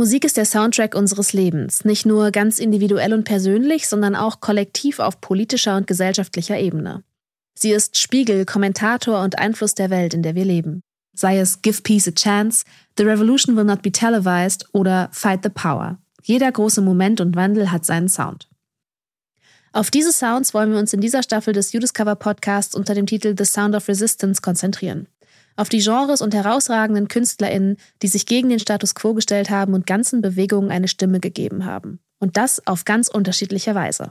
Musik ist der Soundtrack unseres Lebens, nicht nur ganz individuell und persönlich, sondern auch kollektiv auf politischer und gesellschaftlicher Ebene. Sie ist Spiegel, Kommentator und Einfluss der Welt, in der wir leben. Sei es Give Peace a Chance, The Revolution Will Not Be Televised oder Fight the Power. Jeder große Moment und Wandel hat seinen Sound. Auf diese Sounds wollen wir uns in dieser Staffel des You Discover Podcasts unter dem Titel The Sound of Resistance konzentrieren. Auf die Genres und herausragenden KünstlerInnen, die sich gegen den Status quo gestellt haben und ganzen Bewegungen eine Stimme gegeben haben. Und das auf ganz unterschiedliche Weise.